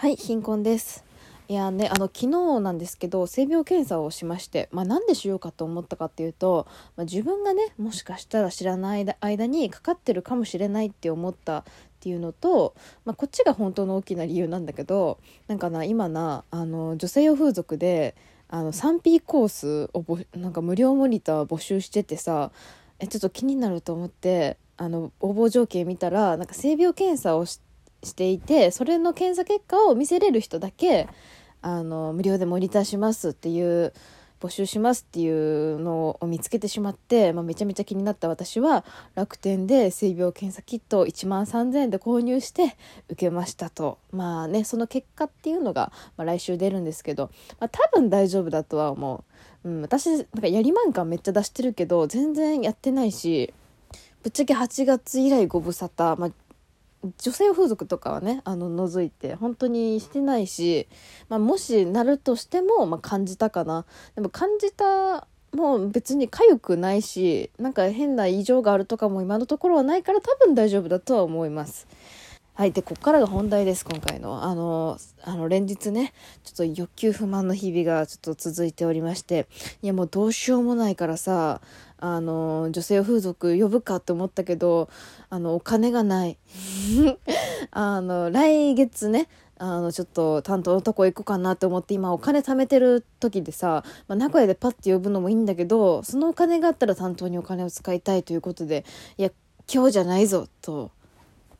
はい、貧困です。いやね、あの昨日なんですけど性病検査をしまして、まあ、なんでしようかと思ったかっていうと、まあ、自分がねもしかしたら知らない間にかかってるかもしれないって思ったっていうのと、まあ、こっちが本当の大きな理由なんだけどなんかな今なあの女性用風俗であの 3P コースをぼなんか無料モニター募集しててさえちょっと気になると思ってあの応募条件見たらなんか性病検査をしてしていてそれの検査結果を見せれる人だけあの無料でモニターしますっていう募集しますっていうのを見つけてしまって、まあ、めちゃめちゃ気になった私は楽天で性病検査キットを1万3000円で購入して受けましたと。まあねその結果っていうのが、まあ、来週出るんですけど、まあ、多分大丈夫だとは思う、うん、私なんかやりまん感めっちゃ出してるけど全然やってないしぶっちゃけ8月以来ご無沙汰、まあ女性風俗とかはねあの除いて本当にしてないし、まあ、もしなるとしても、まあ、感じたかなでも感じたもう別に痒くないしなんか変な異常があるとかも今のところはないから多分大丈夫だとは思います。はい。で、こっからが本題です、今回の。あの、あの、連日ね、ちょっと欲求不満の日々がちょっと続いておりまして、いや、もうどうしようもないからさ、あの、女性風俗呼ぶかって思ったけど、あの、お金がない。あの、来月ね、あの、ちょっと担当のとこ行こうかなって思って今お金貯めてる時でさ、まあ、名古屋でパッて呼ぶのもいいんだけど、そのお金があったら担当にお金を使いたいということで、いや、今日じゃないぞ、と。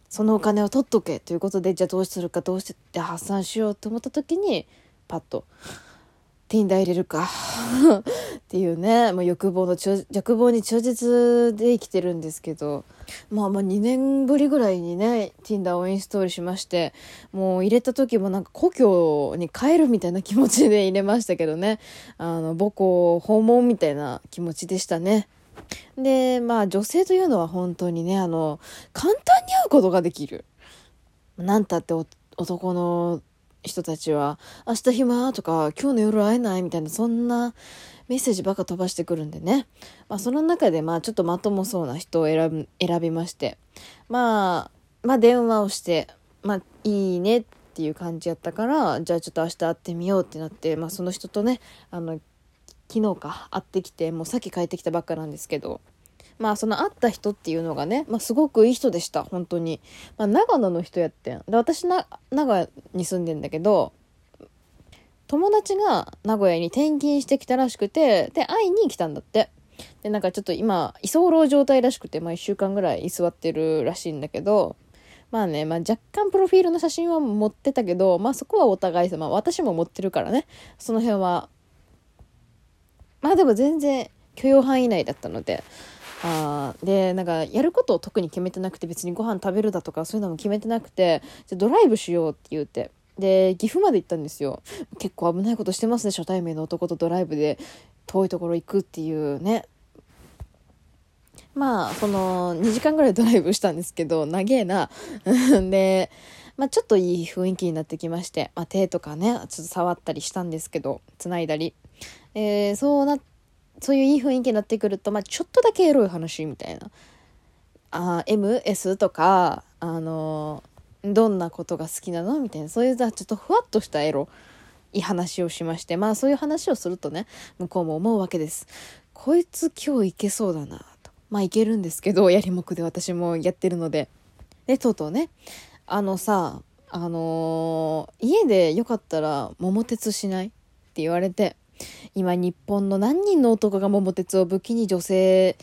そのお金を取っとけということでじゃあどうするかどうして発散しようと思った時にパッと「Tinder 入れるか」っていうねもう欲望の欲望に忠実で生きてるんですけどまあまあ2年ぶりぐらいにね Tinder をインストールしましてもう入れた時もなんか故郷に帰るみたいな気持ちで入れましたけどねあの母校訪問みたいな気持ちでしたね。で、まあ女性というのは本当にね、あの、簡単に会うことができる。なんたって男の人たちは、明日暇？とか、今日の夜会えない？みたいな、そんなメッセージばか飛ばしてくるんでね。まあその中で、まあちょっとまともそうな人を選び、選びまして。まあ、まあ電話をして、まあいいねっていう感じやったから、じゃあちょっと明日会ってみようってなって、まあその人とね、あの、昨日か会ってきてもうさっき帰ってきたばっかなんですけどまあその会った人っていうのがね、まあ、すごくいい人でした。本当に、まあ、長野の人やってん。で私な名古屋に住んでんだけど友達が名古屋に転勤してきたらしくてで会いに来たんだって。でなんかちょっと今居候状態らしくて、まあ、1週間ぐらい居座ってるらしいんだけどまあね、まあ、若干プロフィールの写真は持ってたけど、まあ、そこはお互い様、私も持ってるからね。その辺は。まあでも全然許容範囲内だったので、あで、なんかやることを特に決めてなくて別にご飯食べるだとかそういうのも決めてなくて、じゃドライブしようって言うて。で、岐阜まで行ったんですよ。結構危ないことしてますね、初対面の男とドライブで遠いところ行くっていうね。まあ、その2時間ぐらいドライブしたんですけど、長えな。で、まあちょっといい雰囲気になってきまして、まあ手とかね、ちょっと触ったりしたんですけど、繋いだり。えー、そうなっ、そういういい雰囲気になってくると、まあ、ちょっとだけエロい話みたいな。あ、M、S とか、あのー、どんなことが好きなのみたいな、そういうちょっとふわっとしたエロ、い話をしまして、まあそういう話をするとね、向こうも思うわけです。こいつ今日いけそうだな、と。まあいけるんですけど、やりもくで私もやってるので。で、とうとうね、あのさ、あのー、家でよかったら桃鉄しないって言われて、今日本の何人の男が桃鉄を武器に女性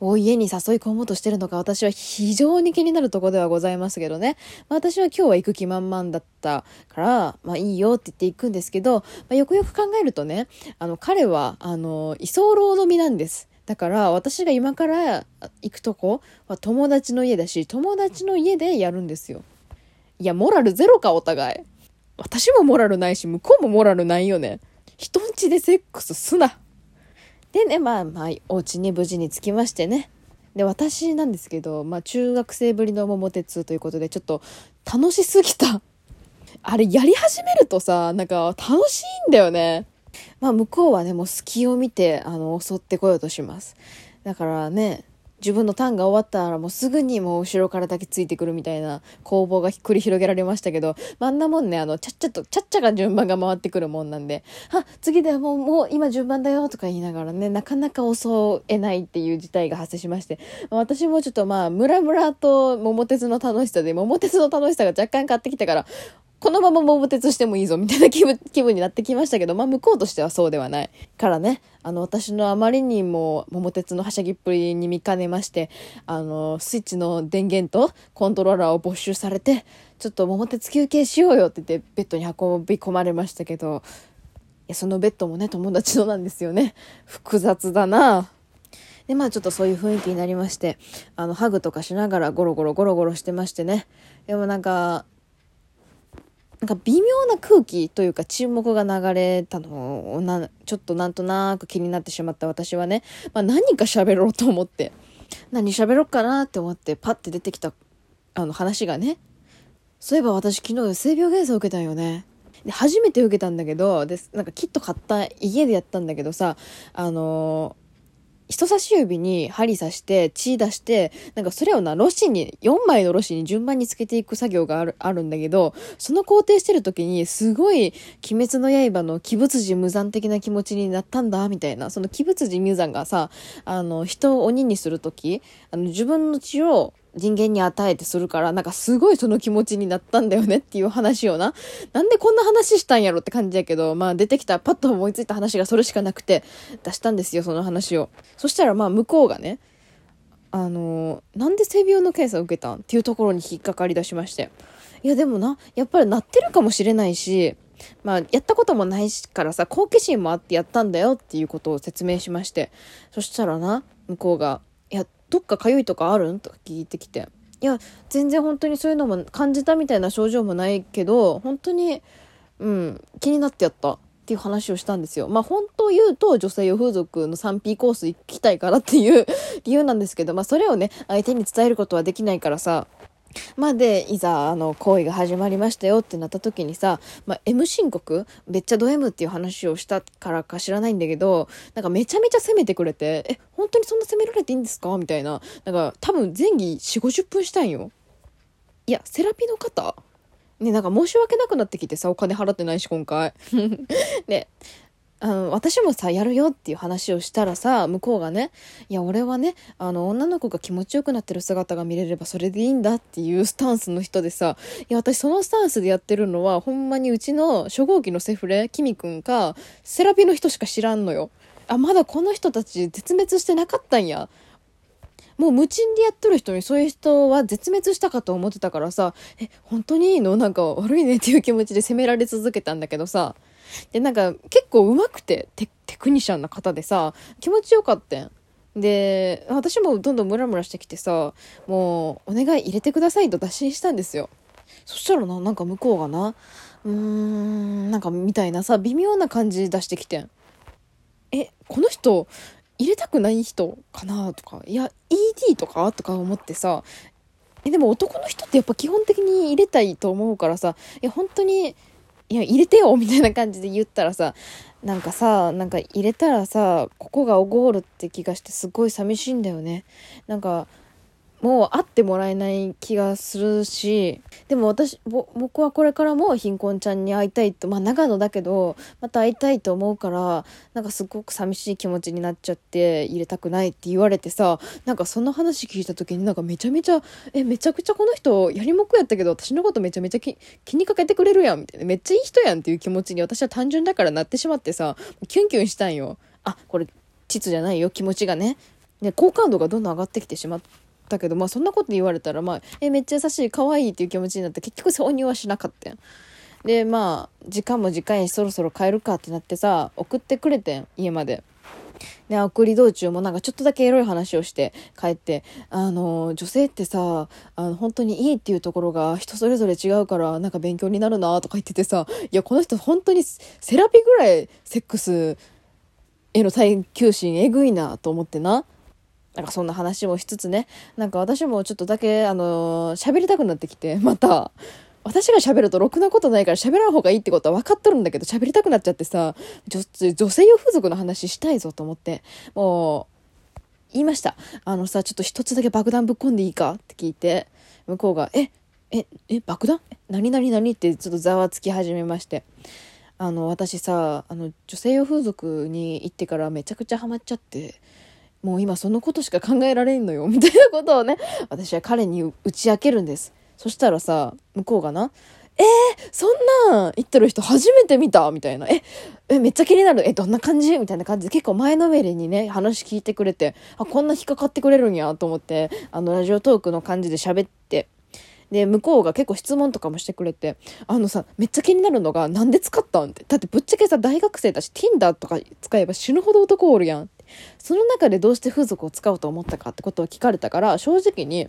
を家に誘い込もうとしてるのか私は非常に気になるとこではございますけどね。まあ、私は今日は行く気満々だったから、まあいいよって言って行くんですけど、まあ、よくよく考えるとね、あの彼は、あの、居候の身なんです。だから私が今から行くとこは友達の家だし、友達の家でやるんですよ。いや、モラルゼロかお互い。私もモラルないし、向こうもモラルないよね。人んちでセックスすな。でね、まあまあ、お家に無事に着きましてね。で、私なんですけど、まあ中学生ぶりの桃鉄ということで、ちょっと楽しすぎた。あれやり始めるとさ、なんか楽しいんだよね。まあ向こうはね、もう隙を見て、あの、襲ってこようとします。だからね、自分のターンが終わったらもうすぐにもう後ろからだけついてくるみたいな攻防が繰り広げられましたけど、まあ、んなもんね、あの、ちゃっちゃと、ちゃっちゃが順番が回ってくるもんなんで、あ、次でもう、もう今順番だよとか言いながらね、なかなか襲えないっていう事態が発生しまして、私もちょっとまあ、ムラムラと桃鉄の楽しさで、桃鉄の楽しさが若干変わってきたから、このまま桃鉄してもいいぞみたいな気分 気分になってきましたけど、まあ向こうとしてはそうではない。からね、あの私のあまりにも桃鉄のはしゃぎっぷりに見かねまして、あの、スイッチの電源とコントローラーを没収されて、ちょっと桃鉄休憩しようよって言ってベッドに運び込まれましたけど、いや、そのベッドもね、友達のなんですよね。複雑だなで、まあちょっとそういう雰囲気になりまして、あの、ハグとかしながらゴロゴロゴロゴロしてましてね。でもなんか、なんか微妙な空気というか沈黙が流れたのをな、ちょっとなんとなく気になってしまった私はね、まあ何か喋ろうと思って、何喋ろうかなって思ってパッて出てきたあの話がね、そういえば私昨日性病検査受けたんよね。で、初めて受けたんだけど、で、なんかキット買った家でやったんだけどさ、あの人差し指に針刺して血出してなんかそれをなロシに4枚のロシに順番につけていく作業があるあるんだけどその工程してる時にすごい「鬼滅の刃」の鬼仏寺無惨的な気持ちになったんだみたいな。その鬼仏寺無惨がさあの人を鬼にする時あの自分の血を人間に与えてするから、なんかすごいその気持ちになったんだよねっていう話をな。なんでこんな話したんやろって感じやけど、まあ出てきたパッと思いついた話がそれしかなくて出したんですよ、その話を。そしたらまあ向こうがね、あのー、なんで性病の検査を受けたんっていうところに引っかかり出しまして。いやでもな、やっぱりなってるかもしれないし、まあ、やったこともないからさ、好奇心もあってやったんだよっていうことを説明しまして。そしたらな、向こうが、どっか痒いとかあるん？とか聞いてきて。いや、全然本当にそういうのも感じたみたいな症状もないけど、本当に、うん、気になってやったっていう話をしたんですよ。まあ本当言うと女性用風俗の 3P コース行きたいからっていう理由なんですけど、まあそれをね、相手に伝えることはできないからさ、まあで、いざ、あの、行為が始まりましたよってなった時にさ、まあ、M 申告？めっちゃド M っていう話をしたからか知らないんだけど、なんかめちゃめちゃ責めてくれて、え、本当にそんな責められていいんですか？みたいな。なんか多分前儀4、50分したんよ。いや、セラピーの方？ね、なんか申し訳なくなってきてさ、お金払ってないし、今回。で、あの、私もさ、やるよっていう話をしたらさ、向こうがね、いや、俺はね、あの、女の子が気持ちよくなってる姿が見れればそれでいいんだっていうスタンスの人でさ、いや、私そのスタンスでやってるのは、ほんまにうちの初号機のセフレ、キミくんか、セラピーの人しか知らんのよ。あ、まだこの人たち絶滅してなかったんや。もう無賃でやってる人にそういう人は絶滅したかと思ってたからさ、え、本当にいいの？なんか悪いねっていう気持ちで責められ続けたんだけどさ、で、なんか結構上手くてテ、テクニシャンな方でさ、気持ちよかったん。で、私もどんどんムラムラしてきてさ、もう、お願い入れてくださいと打診したんですよ。そしたらな、なんか向こうがな、うーん、なんかみたいなさ、微妙な感じ出してきてん。え、この人、入れたくない人かなとか、いや、ED とかとか思ってさ、え、でも男の人ってやっぱ基本的に入れたいと思うからさ、いや、本当に、いや、入れてよみたいな感じで言ったらさ、なんかさ、なんか入れたらさ、ここがおごるって気がしてすごい寂しいんだよね。なんか、もう会ってもらえない気がするし、でも私、僕はこれからも貧困ちゃんに会いたいと、まあ長野だけど、また会いたいと思うから、なんかすごく寂しい気持ちになっちゃって入れたくないって言われてさ、なんかその話聞いた時になんかめちゃめちゃ、え、めちゃくちゃこの人やりもくやったけど私のことめちゃめちゃ気にかけてくれるやんみたいな、めっちゃいい人やんっていう気持ちに私は単純だからなってしまってさ、キュンキュンしたんよ。あ、これ、膣じゃないよ、気持ちがね。で、好感度がどんどん上がってきてしまって、ったけど、まあそんなこと言われたら、まあ、え、めっちゃ優しい、可愛いっていう気持ちになって、結局挿入はしなかったん。で、まあ、時間も時間にそろそろ帰るかってなってさ、送ってくれてん、家まで。で、送り道中もなんかちょっとだけエロい話をして帰って、あの、女性ってさ、あの、本当にいいっていうところが人それぞれ違うから、なんか勉強になるなとか言っててさ、いや、この人本当にセラピーぐらいセックスへの耐久心えぐいなと思ってな。なんかそんな話もしつつね、なんか私もちょっとだけ、あのー、喋りたくなってきて、また、私が喋るとろくなことないから喋らん方がいいってことは分かっとるんだけど、喋りたくなっちゃってさ、女女性用風俗の話したいぞと思って、もう、言いました。あのさ、ちょっと一つだけ爆弾ぶっ込んでいいかって聞いて、向こうが、え、え、え、爆弾？何何何？ってちょっとざわつき始めまして。あの、私さ、あの、女性用風俗に行ってからめちゃくちゃハマっちゃって、もう今そのことしか考えられんのよ、みたいなことをね、私は彼に打ち明けるんです。そしたらさ、向こうがな、えー、そんなん言ってる人初めて見た？みたいな。え、え、めっちゃ気になる。え、どんな感じ？みたいな感じで結構前のめりにね、話聞いてくれて、あ、こんな引っかかってくれるんやと思って、あの、ラジオトークの感じで喋って、で、向こうが結構質問とかもしてくれて、あのさ、めっちゃ気になるのが、なんで使ったんって。だってぶっちゃけさ、大学生だし、Tinder とか使えば死ぬほど男おるやん。その中でどうして風俗を使おうと思ったかってことを聞かれたから、正直に、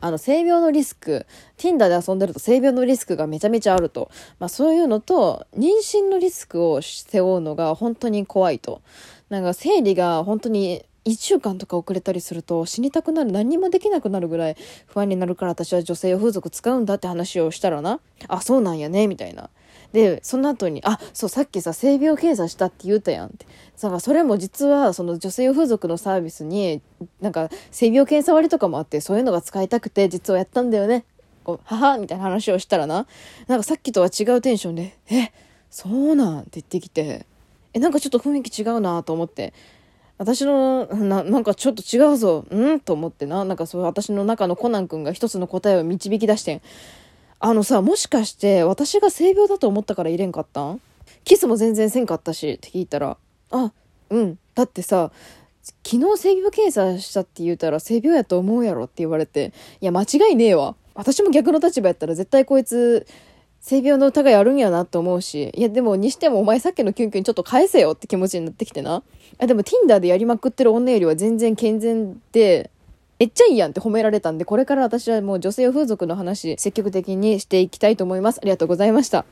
あの、性病のリスク、Tinder で遊んでると性病のリスクがめちゃめちゃあると。まあそういうのと、妊娠のリスクを背負うのが本当に怖いと。なんか生理が本当に1週間とか遅れたりすると死にたくなる何にもできなくなるぐらい不安になるから私は女性用風俗使うんだって話をしたらな。あそうなんやねみたいな。でその後にあそうさっきさ性病検査したって言うたやんって。さそれも実はその女性用風俗のサービスになんか性病検査割とかもあってそういうのが使いたくて実はやったんだよね。こう母みたいな話をしたらな。なんかさっきとは違うテンションでえそうなん？って言ってきて。えなんかちょっと雰囲気違うなと思って。私のななんかちょっと違うぞ。うん？と思ってな。なんかそう私の中のコナン君が一つの答えを導き出してん。あのさもしかして私が性病だと思ったから入れんかったん？キスも全然せんかったし。って聞いたらあうん。だってさ昨日性病検査したって言うたら性病やと思うやろって言われて。いや間違いねえわ。私も逆の立場やったら絶対こいつ性病の疑いあるんやなと思うし、いやでもにしてもお前さっきのキュンキュンちょっと返せよって気持ちになってきてな。あでも Tinder でやりまくってる女よりは全然健全で、えっちゃいいやんって褒められたんで、これから私はもう女性風俗の話積極的にしていきたいと思います。ありがとうございました。